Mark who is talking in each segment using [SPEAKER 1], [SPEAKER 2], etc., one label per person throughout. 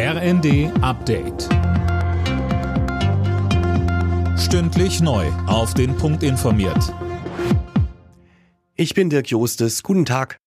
[SPEAKER 1] RND Update. Stündlich neu. Auf den Punkt informiert.
[SPEAKER 2] Ich bin Dirk Jostes. Guten Tag.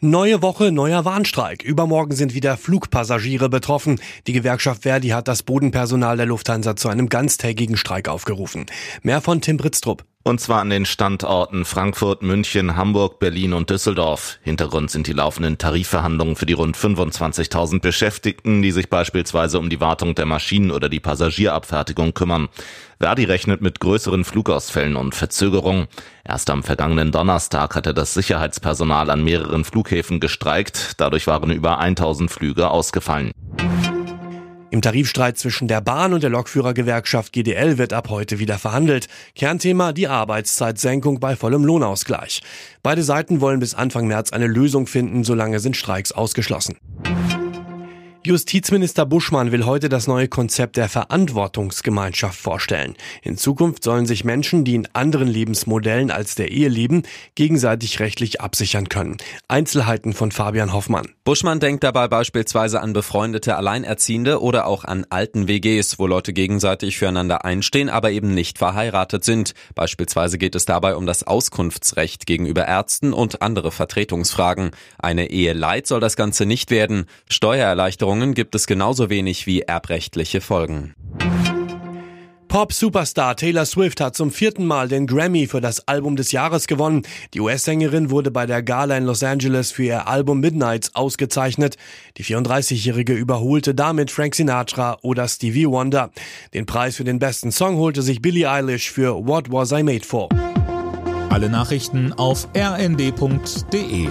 [SPEAKER 2] Neue Woche, neuer Warnstreik. Übermorgen sind wieder Flugpassagiere betroffen. Die Gewerkschaft Verdi hat das Bodenpersonal der Lufthansa zu einem ganztägigen Streik aufgerufen. Mehr von Tim Britztrup.
[SPEAKER 3] Und zwar an den Standorten Frankfurt, München, Hamburg, Berlin und Düsseldorf. Hintergrund sind die laufenden Tarifverhandlungen für die rund 25.000 Beschäftigten, die sich beispielsweise um die Wartung der Maschinen oder die Passagierabfertigung kümmern. Verdi rechnet mit größeren Flugausfällen und Verzögerungen. Erst am vergangenen Donnerstag hatte das Sicherheitspersonal an mehreren Flughäfen gestreikt. Dadurch waren über 1000 Flüge ausgefallen.
[SPEAKER 2] Im Tarifstreit zwischen der Bahn und der Lokführergewerkschaft GDL wird ab heute wieder verhandelt. Kernthema die Arbeitszeitsenkung bei vollem Lohnausgleich. Beide Seiten wollen bis Anfang März eine Lösung finden, solange sind Streiks ausgeschlossen. Justizminister Buschmann will heute das neue Konzept der Verantwortungsgemeinschaft vorstellen. In Zukunft sollen sich Menschen, die in anderen Lebensmodellen als der Ehe leben, gegenseitig rechtlich absichern können. Einzelheiten von Fabian Hoffmann.
[SPEAKER 4] Buschmann denkt dabei beispielsweise an befreundete Alleinerziehende oder auch an alten WGs, wo Leute gegenseitig füreinander einstehen, aber eben nicht verheiratet sind. Beispielsweise geht es dabei um das Auskunftsrecht gegenüber Ärzten und andere Vertretungsfragen. Eine Ehe Leid soll das Ganze nicht werden. Steuererleichterung Änderungen gibt es genauso wenig wie erbrechtliche Folgen.
[SPEAKER 2] Pop-Superstar Taylor Swift hat zum vierten Mal den Grammy für das Album des Jahres gewonnen. Die US-Sängerin wurde bei der Gala in Los Angeles für ihr Album Midnights ausgezeichnet. Die 34-Jährige überholte damit Frank Sinatra oder Stevie Wonder. Den Preis für den besten Song holte sich Billie Eilish für What Was I Made For.
[SPEAKER 1] Alle Nachrichten auf rnd.de